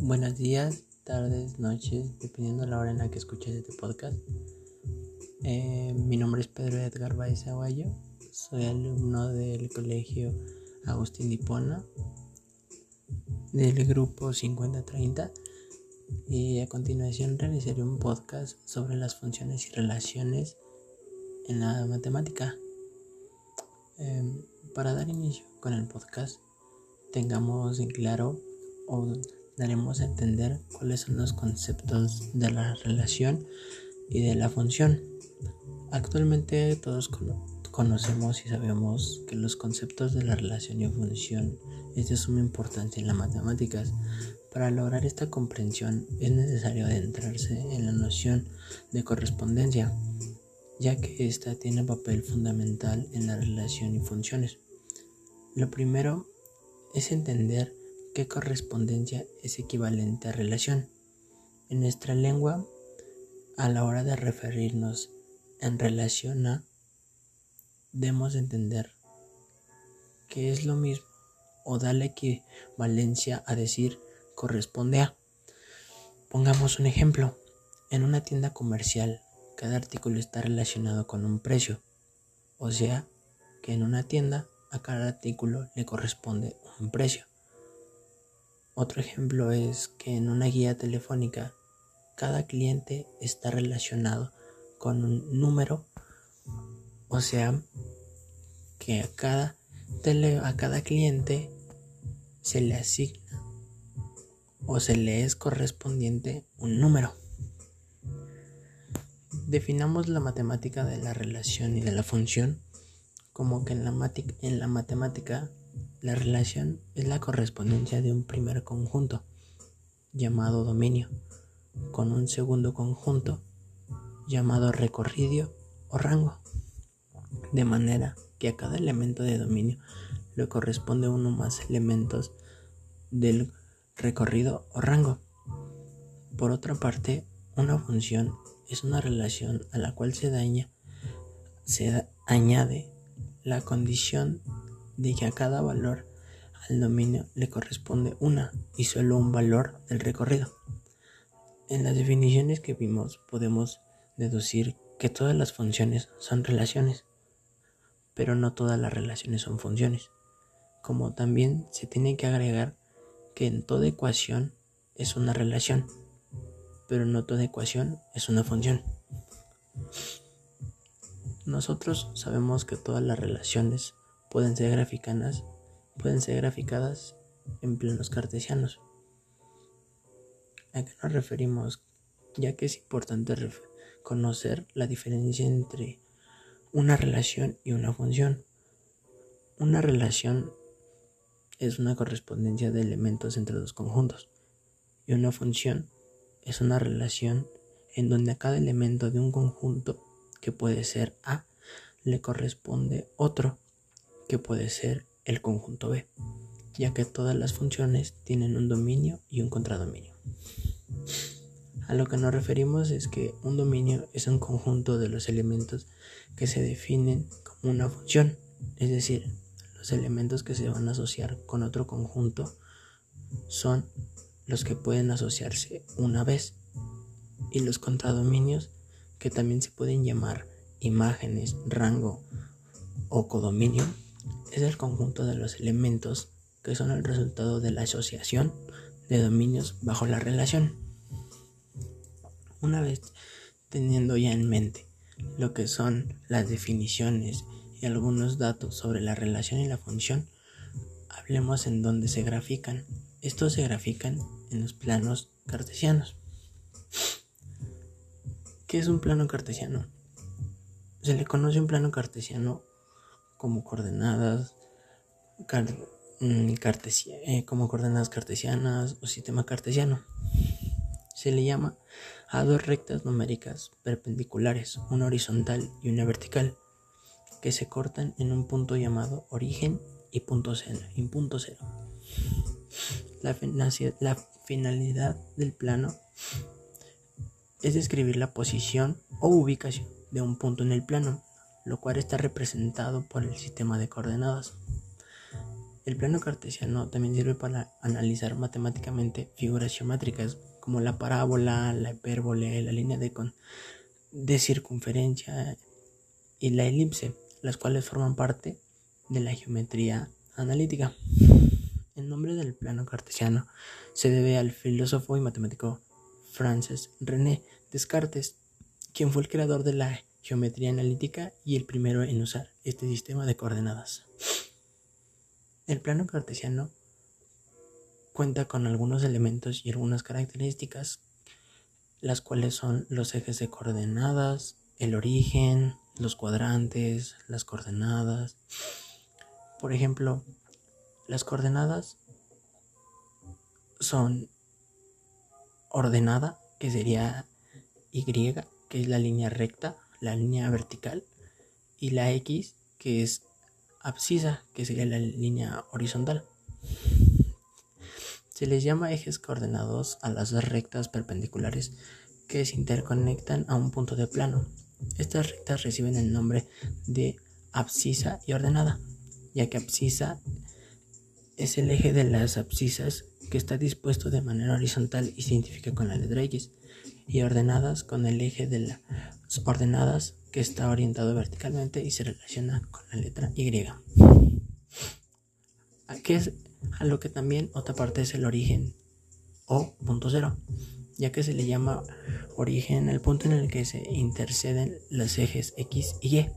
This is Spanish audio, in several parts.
Buenos días, tardes, noches, dependiendo de la hora en la que escuches este podcast. Eh, mi nombre es Pedro Edgar Baez Aguayo, soy alumno del colegio Agustín Dipona del grupo 5030 y a continuación realizaré un podcast sobre las funciones y relaciones en la matemática. Em, para dar inicio con el podcast, tengamos en claro o daremos a entender cuáles son los conceptos de la relación y de la función. Actualmente todos conocemos y sabemos que los conceptos de la relación y función es de suma importancia en las matemáticas. Para lograr esta comprensión es necesario adentrarse en la noción de correspondencia, ya que ésta tiene papel fundamental en la relación y funciones. Lo primero es entender qué correspondencia es equivalente a relación. En nuestra lengua, a la hora de referirnos en relación a, debemos entender que es lo mismo o da equivalencia a decir corresponde a. Pongamos un ejemplo. En una tienda comercial, cada artículo está relacionado con un precio. O sea, que en una tienda a cada artículo le corresponde un precio. Otro ejemplo es que en una guía telefónica cada cliente está relacionado con un número, o sea, que a cada, a cada cliente se le asigna o se le es correspondiente un número. Definamos la matemática de la relación y de la función como que en la matemática la relación es la correspondencia de un primer conjunto, llamado dominio, con un segundo conjunto, llamado recorrido o rango, de manera que a cada elemento de dominio le corresponde uno más elementos del recorrido o rango. Por otra parte, una función es una relación a la cual se daña, se añade la condición de que a cada valor al dominio le corresponde una y solo un valor del recorrido. En las definiciones que vimos podemos deducir que todas las funciones son relaciones, pero no todas las relaciones son funciones. Como también se tiene que agregar que en toda ecuación es una relación, pero no toda ecuación es una función. Nosotros sabemos que todas las relaciones pueden ser graficadas, pueden ser graficadas en planos cartesianos. ¿A qué nos referimos? Ya que es importante conocer la diferencia entre una relación y una función. Una relación es una correspondencia de elementos entre dos conjuntos y una función es una relación en donde a cada elemento de un conjunto que puede ser A le corresponde otro que puede ser el conjunto B, ya que todas las funciones tienen un dominio y un contradominio. A lo que nos referimos es que un dominio es un conjunto de los elementos que se definen como una función, es decir, los elementos que se van a asociar con otro conjunto son los que pueden asociarse una vez y los contradominios que también se pueden llamar imágenes, rango o codominio es el conjunto de los elementos que son el resultado de la asociación de dominios bajo la relación. Una vez teniendo ya en mente lo que son las definiciones y algunos datos sobre la relación y la función, hablemos en dónde se grafican. Estos se grafican en los planos cartesianos. ¿Qué es un plano cartesiano? Se le conoce un plano cartesiano como coordenadas mm, eh, como coordenadas cartesianas o sistema cartesiano. Se le llama a dos rectas numéricas perpendiculares, una horizontal y una vertical, que se cortan en un punto llamado origen y punto cero. Y punto cero. La, la finalidad del plano es describir la posición o ubicación de un punto en el plano lo cual está representado por el sistema de coordenadas. El plano cartesiano también sirve para analizar matemáticamente figuras geométricas como la parábola, la hipérbole, la línea de, de circunferencia y la elipse, las cuales forman parte de la geometría analítica. El nombre del plano cartesiano se debe al filósofo y matemático Francis René Descartes, quien fue el creador de la geometría analítica y el primero en usar este sistema de coordenadas. El plano cartesiano cuenta con algunos elementos y algunas características, las cuales son los ejes de coordenadas, el origen, los cuadrantes, las coordenadas. Por ejemplo, las coordenadas son ordenada, que sería Y, que es la línea recta, la línea vertical, y la X, que es abscisa, que sería la línea horizontal. Se les llama ejes coordenados a las dos rectas perpendiculares que se interconectan a un punto de plano. Estas rectas reciben el nombre de abscisa y ordenada, ya que abscisa es el eje de las abscisas que está dispuesto de manera horizontal y se identifica con la letra X, y ordenadas con el eje de las ordenadas que está orientado verticalmente y se relaciona con la letra Y. Aquí es a lo que también otra parte es el origen o punto cero, ya que se le llama origen el punto en el que se interceden los ejes X y Y,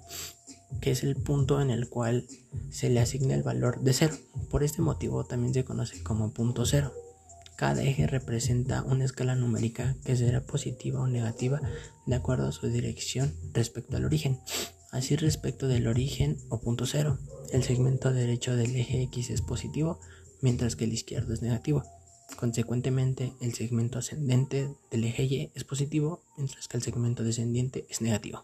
que es el punto en el cual se le asigna el valor de cero. Por este motivo también se conoce como punto cero. Cada eje representa una escala numérica que será positiva o negativa de acuerdo a su dirección respecto al origen. Así respecto del origen o punto cero, el segmento derecho del eje X es positivo, mientras que el izquierdo es negativo. Consecuentemente, el segmento ascendente del eje Y es positivo, mientras que el segmento descendiente es negativo.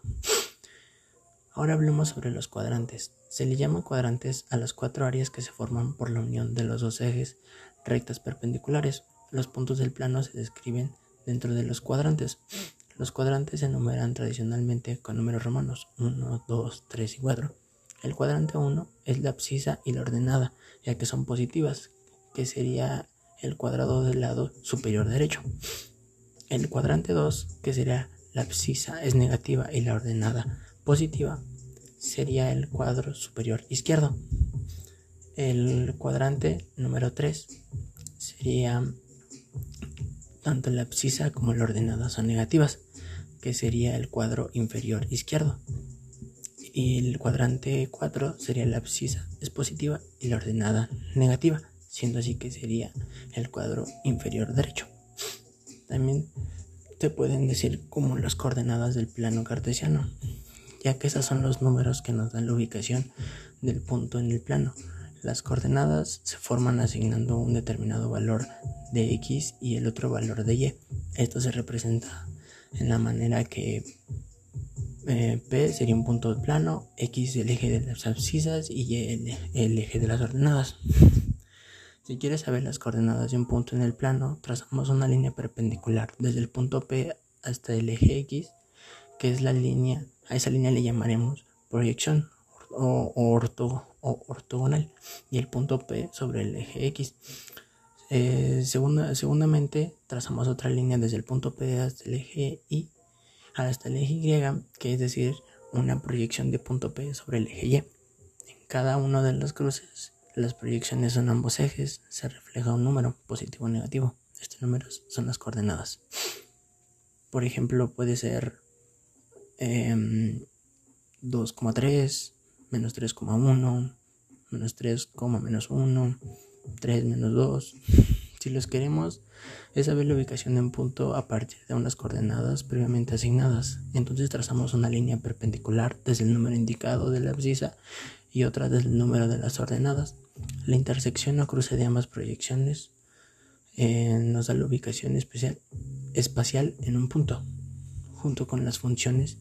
Ahora hablemos sobre los cuadrantes. Se le llama cuadrantes a las cuatro áreas que se forman por la unión de los dos ejes rectas perpendiculares. Los puntos del plano se describen dentro de los cuadrantes. Los cuadrantes se enumeran tradicionalmente con números romanos 1, 2, 3 y 4. El cuadrante 1 es la abscisa y la ordenada, ya que son positivas, que sería el cuadrado del lado superior derecho. El cuadrante 2, que sería la abscisa, es negativa y la ordenada positiva sería el cuadro superior izquierdo. El cuadrante número 3 sería tanto la abscisa como la ordenada son negativas, que sería el cuadro inferior izquierdo. Y el cuadrante 4 sería la abscisa es positiva y la ordenada negativa, siendo así que sería el cuadro inferior derecho. También te pueden decir como las coordenadas del plano cartesiano ya que esos son los números que nos dan la ubicación del punto en el plano. Las coordenadas se forman asignando un determinado valor de x y el otro valor de y. Esto se representa en la manera que eh, P sería un punto plano, X el eje de las abscisas y Y el, el eje de las ordenadas. Si quieres saber las coordenadas de un punto en el plano, trazamos una línea perpendicular desde el punto P hasta el eje X, que es la línea a esa línea le llamaremos proyección o, ortogonal y el punto P sobre el eje X. Eh, segunda, segundamente trazamos otra línea desde el punto P hasta el eje Y hasta el eje Y, que es decir, una proyección de punto P sobre el eje Y. En cada uno de los cruces, las proyecciones son ambos ejes, se refleja un número, positivo o negativo. Estos números son las coordenadas. Por ejemplo, puede ser 2,3, em, menos 3,1, menos 3, menos 1, 3 menos 2. Si los queremos, es saber la ubicación de un punto a partir de unas coordenadas previamente asignadas. Entonces trazamos una línea perpendicular desde el número indicado de la abscisa y otra desde el número de las ordenadas. La intersección o cruce de ambas proyecciones eh, nos da la ubicación especial, espacial en un punto, junto con las funciones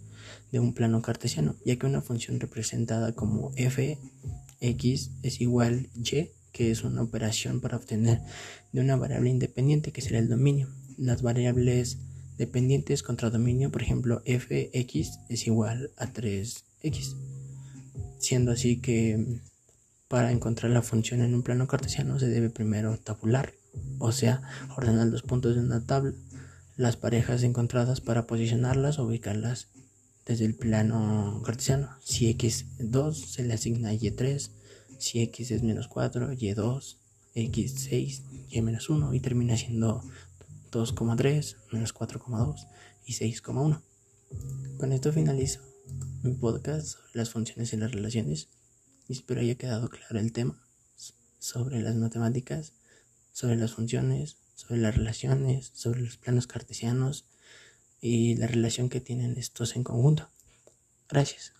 de un plano cartesiano, ya que una función representada como f x es igual y, que es una operación para obtener de una variable independiente que será el dominio. Las variables dependientes contra dominio, por ejemplo, fx es igual a 3x, siendo así que Para encontrar la función en un plano cartesiano se debe primero tabular, o sea, ordenar los puntos de una tabla, las parejas encontradas para posicionarlas o ubicarlas desde el plano cartesiano. Si x es 2 se le asigna y3, si x es menos 4, y2, x6, y menos 1 y termina siendo 2,3, menos 4,2 y 6,1. Con esto finalizo mi podcast sobre las funciones y las relaciones espero haya quedado claro el tema sobre las matemáticas, sobre las funciones, sobre las relaciones, sobre los planos cartesianos y la relación que tienen estos en conjunto. Gracias.